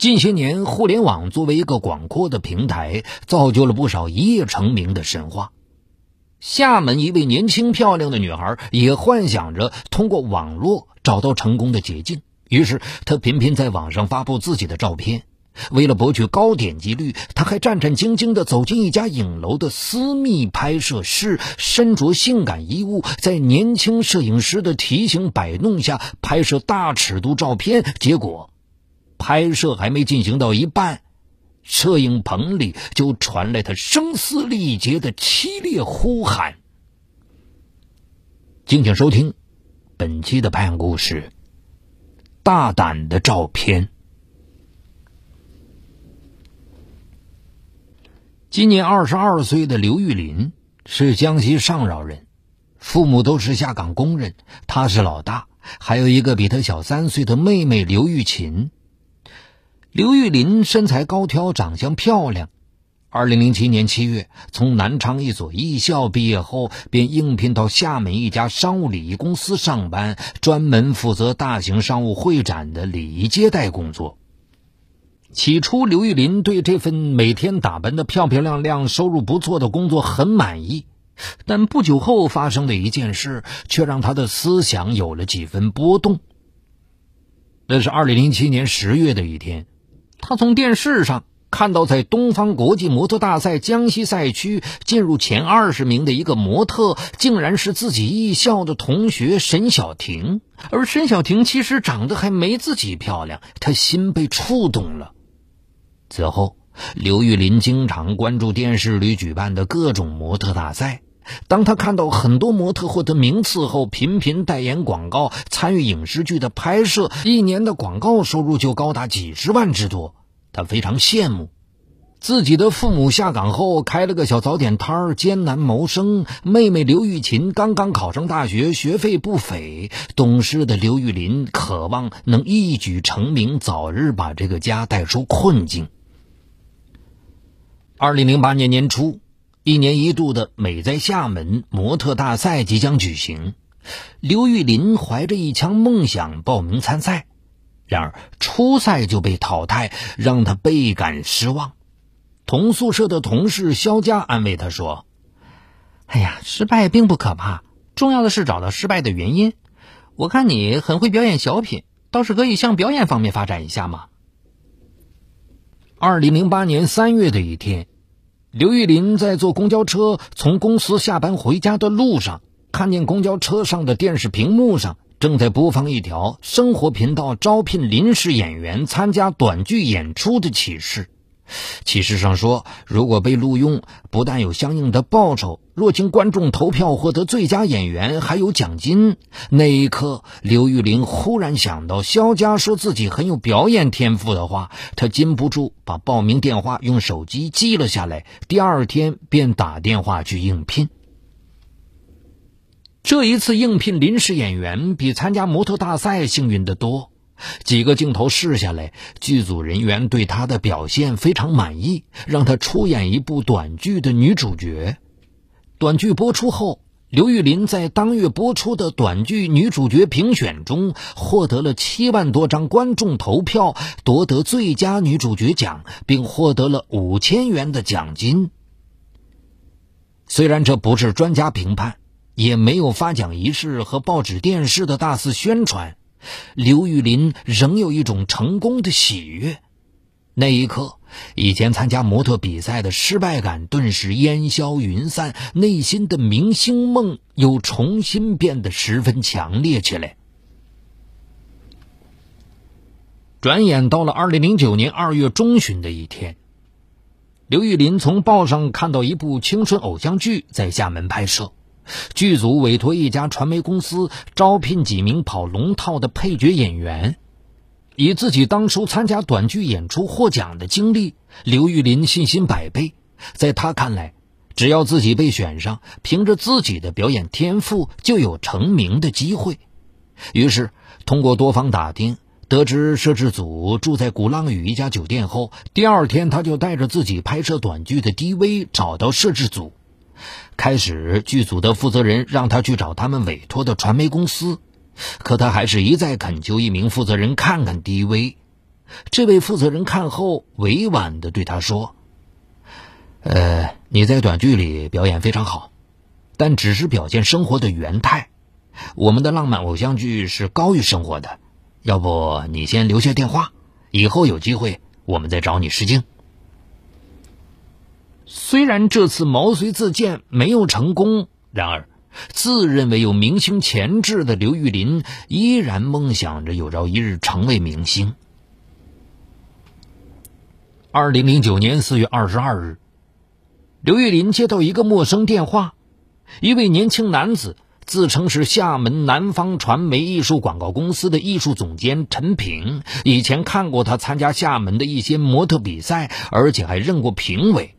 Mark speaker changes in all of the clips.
Speaker 1: 近些年，互联网作为一个广阔的平台，造就了不少一夜成名的神话。厦门一位年轻漂亮的女孩也幻想着通过网络找到成功的捷径，于是她频频在网上发布自己的照片。为了博取高点击率，她还战战兢兢地走进一家影楼的私密拍摄室，身着性感衣物，在年轻摄影师的提醒摆弄下拍摄大尺度照片。结果，拍摄还没进行到一半。摄影棚里就传来他声嘶力竭的凄厉呼喊。敬请收听本期的拍案故事：大胆的照片。今年二十二岁的刘玉林是江西上饶人，父母都是下岗工人，他是老大，还有一个比他小三岁的妹妹刘玉琴。刘玉林身材高挑，长相漂亮。二零零七年七月，从南昌一所艺校毕业后，便应聘到厦门一家商务礼仪公司上班，专门负责大型商务会展的礼仪接待工作。起初，刘玉林对这份每天打扮的漂漂亮亮、收入不错的工作很满意，但不久后发生的一件事，却让他的思想有了几分波动。那是二零零七年十月的一天。他从电视上看到，在东方国际模特大赛江西赛区进入前二十名的一个模特，竟然是自己艺校的同学沈小婷。而沈小婷其实长得还没自己漂亮，他心被触动了。此后，刘玉林经常关注电视里举办的各种模特大赛。当他看到很多模特获得名次后，频频代言广告、参与影视剧的拍摄，一年的广告收入就高达几十万之多。他非常羡慕，自己的父母下岗后开了个小早点摊儿，艰难谋生。妹妹刘玉琴刚刚考上大学，学费不菲。懂事的刘玉林渴望能一举成名，早日把这个家带出困境。二零零八年年初，一年一度的美在厦门模特大赛即将举行，刘玉林怀着一腔梦想报名参赛。然而初赛就被淘汰，让他倍感失望。同宿舍的同事肖佳安慰他说：“
Speaker 2: 哎呀，失败并不可怕，重要的是找到失败的原因。我看你很会表演小品，倒是可以向表演方面发展一下嘛。”
Speaker 1: 二零零八年三月的一天，刘玉林在坐公交车从公司下班回家的路上，看见公交车上的电视屏幕上。正在播放一条生活频道招聘临时演员参加短剧演出的启示。启事上说，如果被录用，不但有相应的报酬，若经观众投票获得最佳演员，还有奖金。那一刻，刘玉玲忽然想到肖佳说自己很有表演天赋的话，她禁不住把报名电话用手机记了下来。第二天便打电话去应聘。这一次应聘临时演员比参加模特大赛幸运得多。几个镜头试下来，剧组人员对她的表现非常满意，让她出演一部短剧的女主角。短剧播出后，刘玉林在当月播出的短剧女主角评选中获得了七万多张观众投票，夺得最佳女主角奖，并获得了五千元的奖金。虽然这不是专家评判。也没有发奖仪式和报纸、电视的大肆宣传，刘玉林仍有一种成功的喜悦。那一刻，以前参加模特比赛的失败感顿时烟消云散，内心的明星梦又重新变得十分强烈起来。转眼到了二零零九年二月中旬的一天，刘玉林从报上看到一部青春偶像剧在厦门拍摄。剧组委托一家传媒公司招聘几名跑龙套的配角演员。以自己当初参加短剧演出获奖的经历，刘玉林信心百倍。在他看来，只要自己被选上，凭着自己的表演天赋，就有成名的机会。于是，通过多方打听，得知摄制组住在鼓浪屿一家酒店后，第二天他就带着自己拍摄短剧的 DV 找到摄制组。开始，剧组的负责人让他去找他们委托的传媒公司，可他还是一再恳求一名负责人看看 DV。这位负责人看后委婉的对他说：“呃，你在短剧里表演非常好，但只是表现生活的原态。我们的浪漫偶像剧是高于生活的，要不你先留下电话，以后有机会我们再找你试镜。”虽然这次毛遂自荐没有成功，然而自认为有明星潜质的刘玉林依然梦想着有朝一日成为明星。二零零九年四月二十二日，刘玉林接到一个陌生电话，一位年轻男子自称是厦门南方传媒艺术广告公司的艺术总监陈平，以前看过他参加厦门的一些模特比赛，而且还任过评委。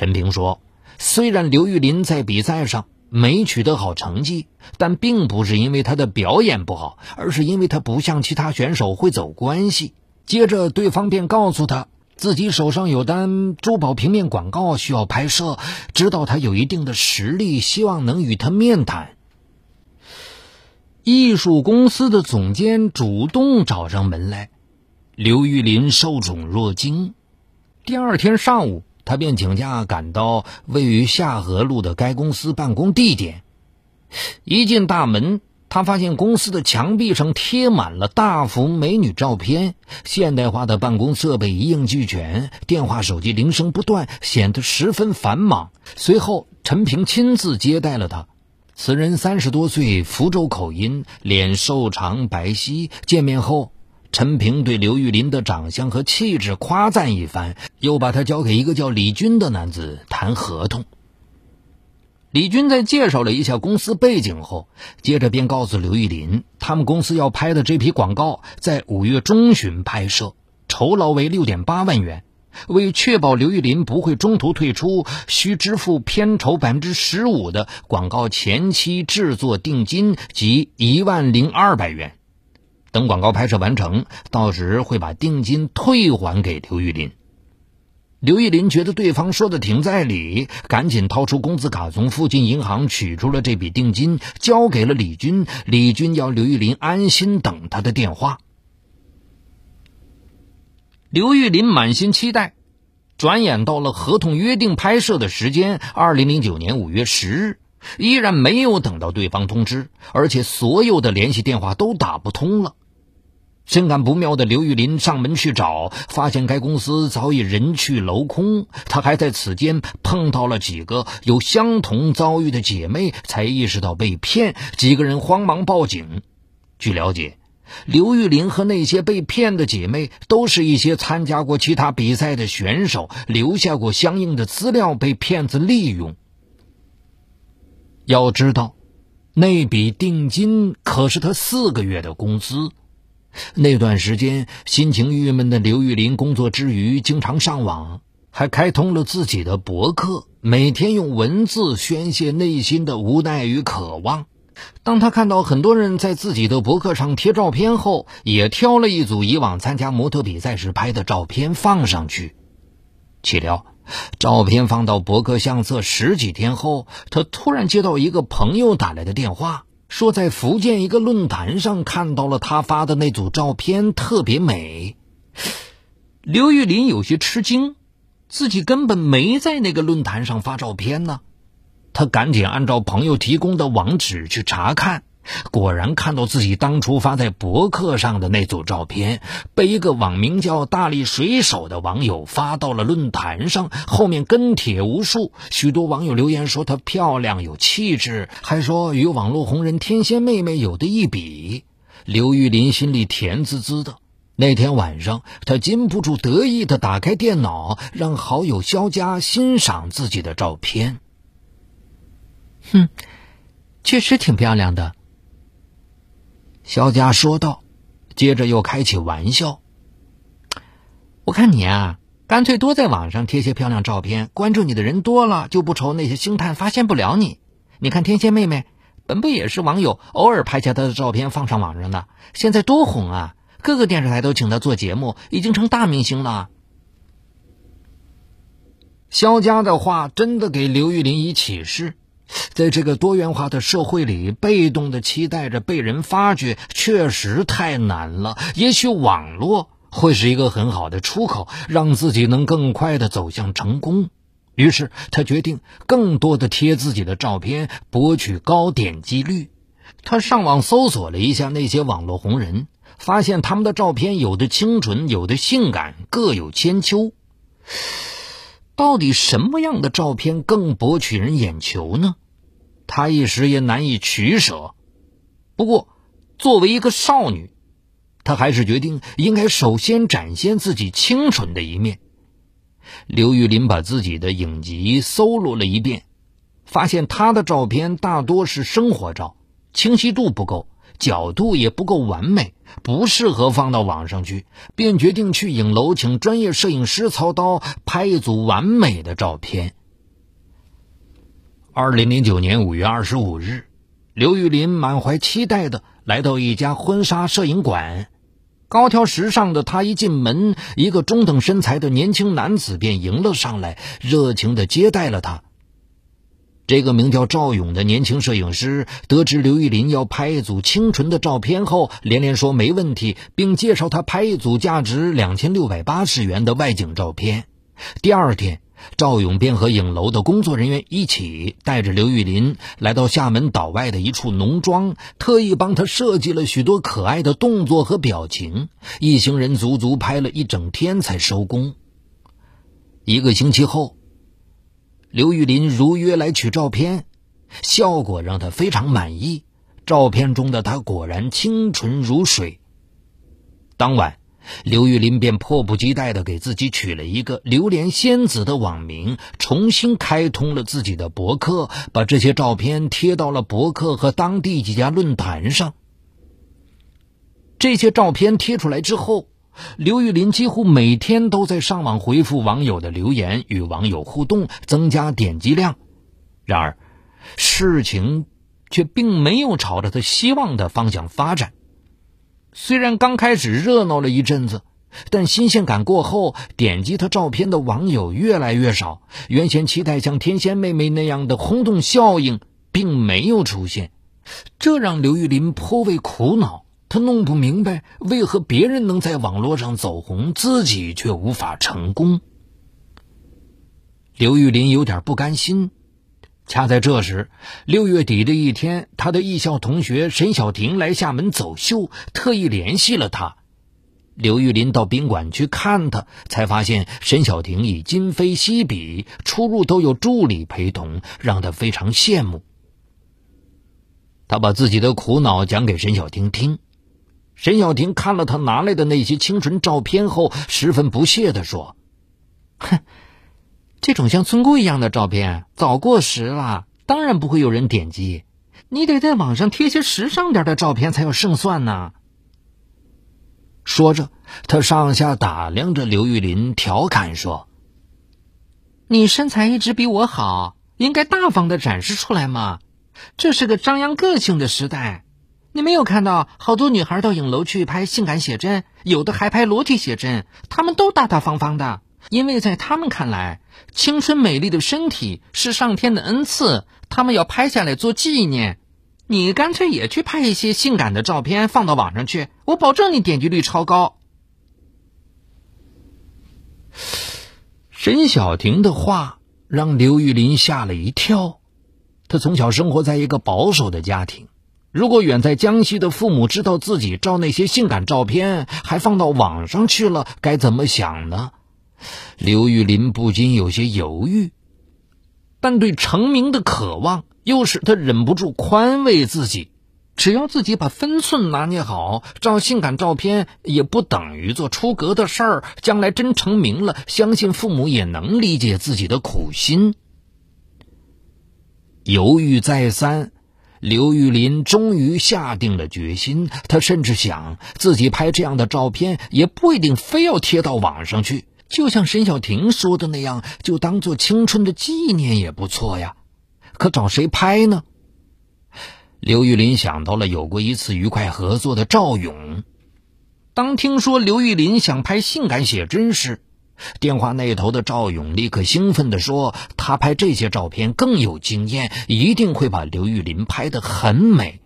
Speaker 1: 陈平说：“虽然刘玉林在比赛上没取得好成绩，但并不是因为他的表演不好，而是因为他不像其他选手会走关系。”接着，对方便告诉他自己手上有单珠宝平面广告需要拍摄，知道他有一定的实力，希望能与他面谈。艺术公司的总监主动找上门来，刘玉林受宠若惊。第二天上午。他便请假赶到位于下河路的该公司办公地点。一进大门，他发现公司的墙壁上贴满了大幅美女照片，现代化的办公设备一应俱全，电话、手机铃声不断，显得十分繁忙。随后，陈平亲自接待了他。此人三十多岁，福州口音，脸瘦长白皙。见面后。陈平对刘玉林的长相和气质夸赞一番，又把他交给一个叫李军的男子谈合同。李军在介绍了一下公司背景后，接着便告诉刘玉林，他们公司要拍的这批广告在五月中旬拍摄，酬劳为六点八万元。为确保刘玉林不会中途退出，需支付片酬百分之十五的广告前期制作定金及一万零二百元。等广告拍摄完成，到时会把定金退还给刘玉林。刘玉林觉得对方说的挺在理，赶紧掏出工资卡，从附近银行取出了这笔定金，交给了李军。李军要刘玉林安心等他的电话。刘玉林满心期待，转眼到了合同约定拍摄的时间，二零零九年五月十日。依然没有等到对方通知，而且所有的联系电话都打不通了。深感不妙的刘玉林上门去找，发现该公司早已人去楼空。他还在此间碰到了几个有相同遭遇的姐妹，才意识到被骗。几个人慌忙报警。据了解，刘玉林和那些被骗的姐妹都是一些参加过其他比赛的选手，留下过相应的资料，被骗子利用。要知道，那笔定金可是他四个月的工资。那段时间，心情郁闷的刘玉林工作之余经常上网，还开通了自己的博客，每天用文字宣泄内心的无奈与渴望。当他看到很多人在自己的博客上贴照片后，也挑了一组以往参加模特比赛时拍的照片放上去，岂料。照片放到博客相册十几天后，他突然接到一个朋友打来的电话，说在福建一个论坛上看到了他发的那组照片，特别美。刘玉林有些吃惊，自己根本没在那个论坛上发照片呢。他赶紧按照朋友提供的网址去查看。果然看到自己当初发在博客上的那组照片，被一个网名叫“大力水手”的网友发到了论坛上，后面跟帖无数。许多网友留言说她漂亮有气质，还说与网络红人天仙妹妹有的一比。刘玉林心里甜滋滋的。那天晚上，他禁不住得意的打开电脑，让好友肖佳欣赏自己的照片。
Speaker 2: 哼，确实挺漂亮的。
Speaker 1: 肖佳说道，接着又开起玩笑：“
Speaker 2: 我看你啊，干脆多在网上贴些漂亮照片，关注你的人多了，就不愁那些星探发现不了你。你看天蝎妹妹，本不也是网友偶尔拍下她的照片放上网上的，现在多红啊！各个电视台都请她做节目，已经成大明星了。”
Speaker 1: 肖佳的话真的给刘玉林以启示。在这个多元化的社会里，被动的期待着被人发掘，确实太难了。也许网络会是一个很好的出口，让自己能更快的走向成功。于是他决定更多的贴自己的照片，博取高点击率。他上网搜索了一下那些网络红人，发现他们的照片有的清纯，有的性感，各有千秋。到底什么样的照片更博取人眼球呢？他一时也难以取舍。不过，作为一个少女，她还是决定应该首先展现自己清纯的一面。刘玉林把自己的影集搜罗了一遍，发现他的照片大多是生活照，清晰度不够，角度也不够完美，不适合放到网上去，便决定去影楼请专业摄影师操刀拍一组完美的照片。二零零九年五月二十五日，刘玉林满怀期待的来到一家婚纱摄影馆。高挑时尚的他一进门，一个中等身材的年轻男子便迎了上来，热情的接待了他。这个名叫赵勇的年轻摄影师得知刘玉林要拍一组清纯的照片后，连连说没问题，并介绍他拍一组价值两千六百八十元的外景照片。第二天。赵勇便和影楼的工作人员一起带着刘玉林来到厦门岛外的一处农庄，特意帮他设计了许多可爱的动作和表情。一行人足足拍了一整天才收工。一个星期后，刘玉林如约来取照片，效果让他非常满意。照片中的他果然清纯如水。当晚。刘玉林便迫不及待地给自己取了一个“榴莲仙子”的网名，重新开通了自己的博客，把这些照片贴到了博客和当地几家论坛上。这些照片贴出来之后，刘玉林几乎每天都在上网回复网友的留言，与网友互动，增加点击量。然而，事情却并没有朝着他希望的方向发展。虽然刚开始热闹了一阵子，但新鲜感过后，点击他照片的网友越来越少。原先期待像天仙妹妹那样的轰动效应并没有出现，这让刘玉林颇为苦恼。他弄不明白为何别人能在网络上走红，自己却无法成功。刘玉林有点不甘心。恰在这时，六月底的一天，他的艺校同学沈小婷来厦门走秀，特意联系了他。刘玉林到宾馆去看他，才发现沈小婷已今非昔比，出入都有助理陪同，让他非常羡慕。他把自己的苦恼讲给沈小婷听，沈小婷看了他拿来的那些清纯照片后，十分不屑地说：“
Speaker 2: 哼。”这种像村姑一样的照片早过时了，当然不会有人点击。你得在网上贴些时尚点的照片才有胜算呢。
Speaker 1: 说着，他上下打量着刘玉林，调侃说：“
Speaker 2: 你身材一直比我好，应该大方的展示出来嘛。这是个张扬个性的时代。你没有看到好多女孩到影楼去拍性感写真，有的还拍裸体写真，她们都大大方方的。”因为在他们看来，青春美丽的身体是上天的恩赐，他们要拍下来做纪念。你干脆也去拍一些性感的照片放到网上去，我保证你点击率超高。
Speaker 1: 沈小婷的话让刘玉林吓了一跳。他从小生活在一个保守的家庭，如果远在江西的父母知道自己照那些性感照片还放到网上去了，该怎么想呢？刘玉林不禁有些犹豫，但对成名的渴望又使他忍不住宽慰自己：只要自己把分寸拿捏好，照性感照片也不等于做出格的事儿。将来真成名了，相信父母也能理解自己的苦心。犹豫再三，刘玉林终于下定了决心。他甚至想，自己拍这样的照片也不一定非要贴到网上去。就像沈小婷说的那样，就当做青春的纪念也不错呀。可找谁拍呢？刘玉林想到了有过一次愉快合作的赵勇。当听说刘玉林想拍性感写真时，电话那头的赵勇立刻兴奋地说：“他拍这些照片更有经验，一定会把刘玉林拍得很美。”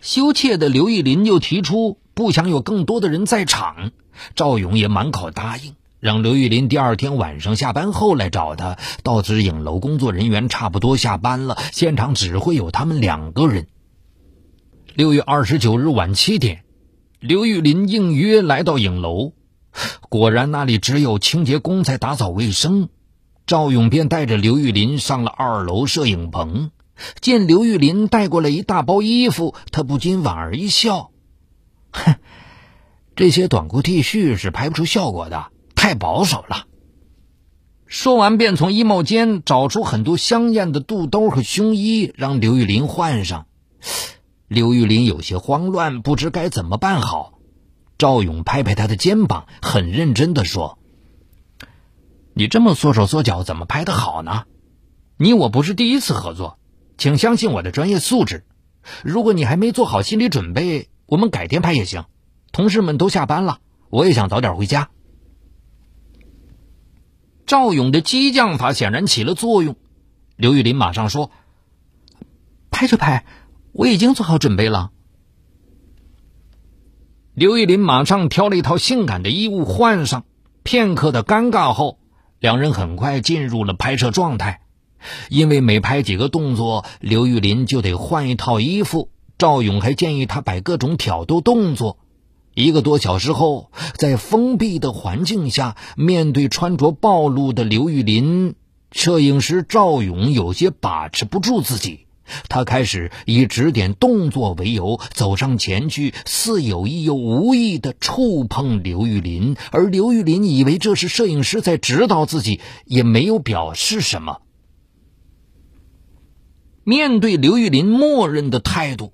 Speaker 1: 羞怯的刘玉林又提出。不想有更多的人在场。赵勇也满口答应，让刘玉林第二天晚上下班后来找他。到时影楼工作人员差不多下班了，现场只会有他们两个人。六月二十九日晚七点，刘玉林应约来到影楼，果然那里只有清洁工在打扫卫生。赵勇便带着刘玉林上了二楼摄影棚，见刘玉林带过来一大包衣服，他不禁莞尔一笑：“哼，这些短裤 T 恤是拍不出效果的，太保守了。”说完，便从衣帽间找出很多香艳的肚兜和胸衣，让刘玉林换上。刘玉林有些慌乱，不知该怎么办好。赵勇拍拍他的肩膀，很认真的说。你这么缩手缩脚，怎么拍的好呢？你我不是第一次合作，请相信我的专业素质。如果你还没做好心理准备，我们改天拍也行。同事们都下班了，我也想早点回家。赵勇的激将法显然起了作用，刘玉林马上说：“
Speaker 2: 拍就拍，我已经做好准备了。”
Speaker 1: 刘玉林马上挑了一套性感的衣物换上，片刻的尴尬后。两人很快进入了拍摄状态，因为每拍几个动作，刘玉林就得换一套衣服。赵勇还建议他摆各种挑逗动作。一个多小时后，在封闭的环境下，面对穿着暴露的刘玉林，摄影师赵勇有些把持不住自己。他开始以指点动作为由走上前去，似有意又无意的触碰刘玉林，而刘玉林以为这是摄影师在指导自己，也没有表示什么。面对刘玉林默认的态度，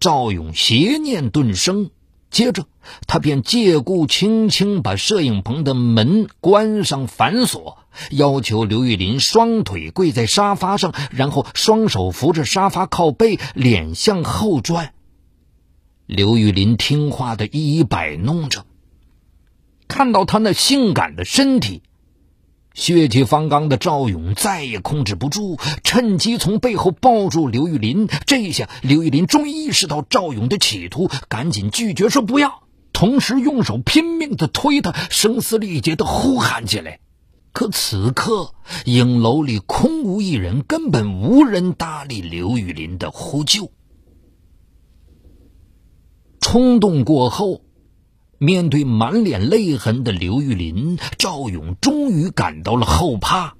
Speaker 1: 赵勇邪念顿生。接着，他便借故轻轻把摄影棚的门关上反锁，要求刘玉林双腿跪在沙发上，然后双手扶着沙发靠背，脸向后转。刘玉林听话的一一摆弄着，看到他那性感的身体。血气方刚的赵勇再也控制不住，趁机从背后抱住刘玉林。这一下，刘玉林终于意识到赵勇的企图，赶紧拒绝说不要，同时用手拼命的推他，声嘶力竭的呼喊起来。可此刻，影楼里空无一人，根本无人搭理刘玉林的呼救。冲动过后。面对满脸泪痕的刘玉林，赵勇终于感到了后怕。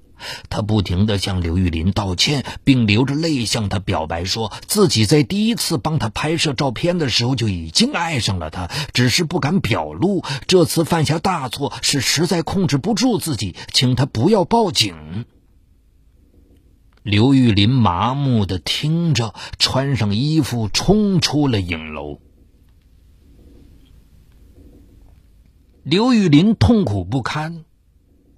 Speaker 1: 他不停地向刘玉林道歉，并流着泪向他表白，说自己在第一次帮他拍摄照片的时候就已经爱上了他，只是不敢表露。这次犯下大错，是实在控制不住自己，请他不要报警。刘玉林麻木地听着，穿上衣服冲出了影楼。刘玉林痛苦不堪，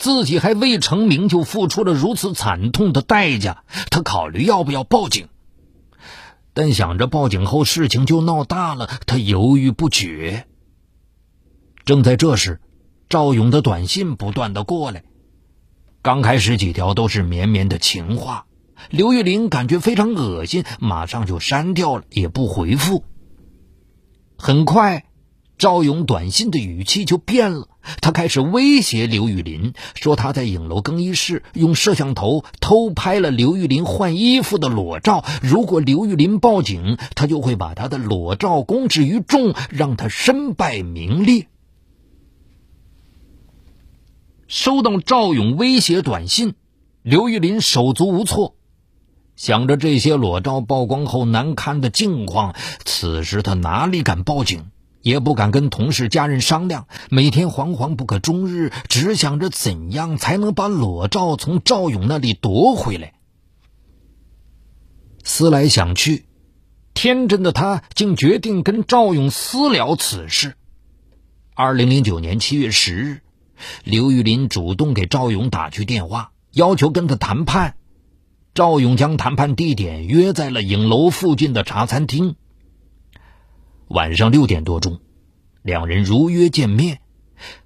Speaker 1: 自己还未成名就付出了如此惨痛的代价，他考虑要不要报警，但想着报警后事情就闹大了，他犹豫不决。正在这时，赵勇的短信不断的过来，刚开始几条都是绵绵的情话，刘玉玲感觉非常恶心，马上就删掉了，也不回复。很快。赵勇短信的语气就变了，他开始威胁刘玉林，说他在影楼更衣室用摄像头偷拍了刘玉林换衣服的裸照，如果刘玉林报警，他就会把他的裸照公之于众，让他身败名裂。收到赵勇威胁短信，刘玉林手足无措，想着这些裸照曝光后难堪的境况，此时他哪里敢报警？也不敢跟同事、家人商量，每天惶惶不可终日，只想着怎样才能把裸照从赵勇那里夺回来。思来想去，天真的他竟决定跟赵勇私了此事。二零零九年七月十日，刘玉林主动给赵勇打去电话，要求跟他谈判。赵勇将谈判地点约在了影楼附近的茶餐厅。晚上六点多钟，两人如约见面。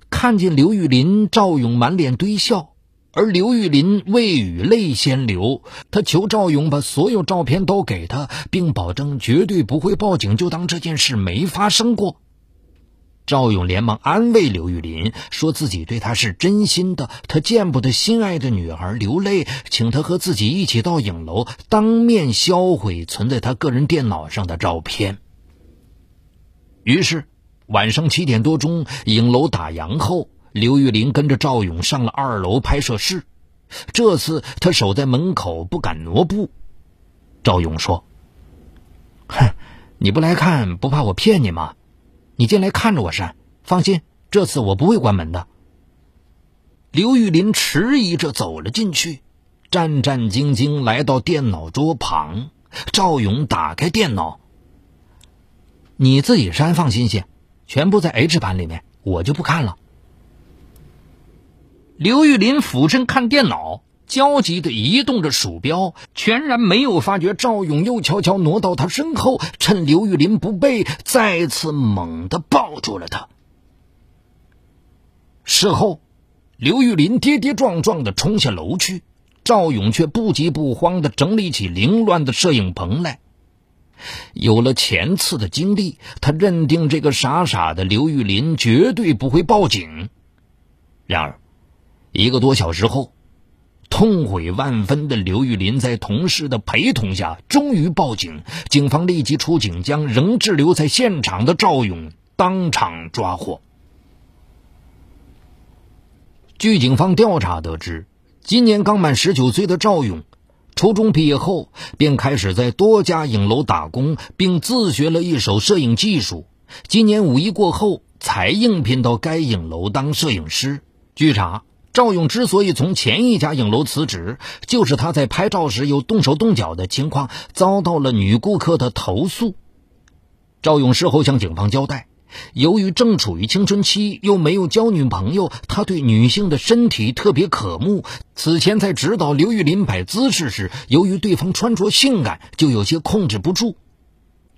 Speaker 1: 看见刘玉林，赵勇满脸堆笑，而刘玉林未语泪先流。他求赵勇把所有照片都给他，并保证绝对不会报警，就当这件事没发生过。赵勇连忙安慰刘玉林，说自己对他是真心的，他见不得心爱的女孩流泪，请他和自己一起到影楼，当面销毁存在他个人电脑上的照片。于是，晚上七点多钟，影楼打烊后，刘玉林跟着赵勇上了二楼拍摄室。这次他守在门口，不敢挪步。赵勇说：“
Speaker 2: 哼，你不来看，不怕我骗你吗？”你进来看着我删，放心，这次我不会关门的。
Speaker 1: 刘玉林迟疑着走了进去，战战兢兢来到电脑桌旁。赵勇打开电脑，
Speaker 2: 你自己删，放心些，全部在 H 盘里面，我就不看了。
Speaker 1: 刘玉林俯身看电脑，焦急的移动着鼠标，全然没有发觉赵勇又悄悄挪到他身后，趁刘玉林不备，再次猛地抱住了他。事后，刘玉林跌跌撞撞的冲下楼去，赵勇却不急不慌的整理起凌乱的摄影棚来。有了前次的经历，他认定这个傻傻的刘玉林绝对不会报警。然而，一个多小时后。痛悔万分的刘玉林在同事的陪同下，终于报警。警方立即出警，将仍滞留在现场的赵勇当场抓获。据警方调查得知，今年刚满十九岁的赵勇，初中毕业后便开始在多家影楼打工，并自学了一手摄影技术。今年五一过后，才应聘到该影楼当摄影师。据查。赵勇之所以从前一家影楼辞职，就是他在拍照时有动手动脚的情况，遭到了女顾客的投诉。赵勇事后向警方交代，由于正处于青春期，又没有交女朋友，他对女性的身体特别渴慕。此前在指导刘玉林摆姿势时，由于对方穿着性感，就有些控制不住。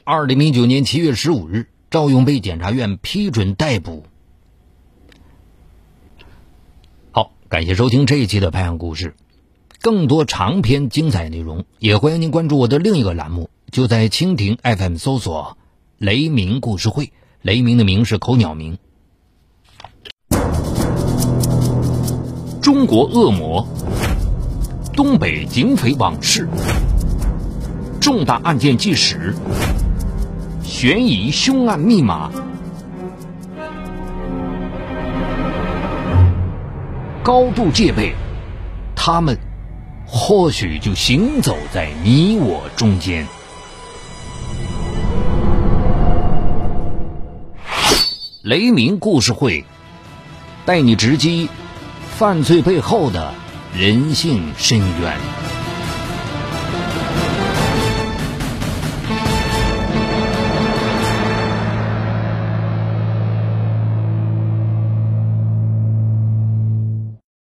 Speaker 1: 二零零九年七月十五日，赵勇被检察院批准逮捕。好感谢收听这一期的拍案故事，更多长篇精彩内容，也欢迎您关注我的另一个栏目，就在蜻蜓 FM 搜索“雷鸣故事会”，雷鸣的鸣是口鸟鸣。中国恶魔，东北警匪往事，重大案件纪实，悬疑凶案密码。高度戒备，他们或许就行走在你我中间。雷鸣故事会带你直击犯罪背后的人性深渊。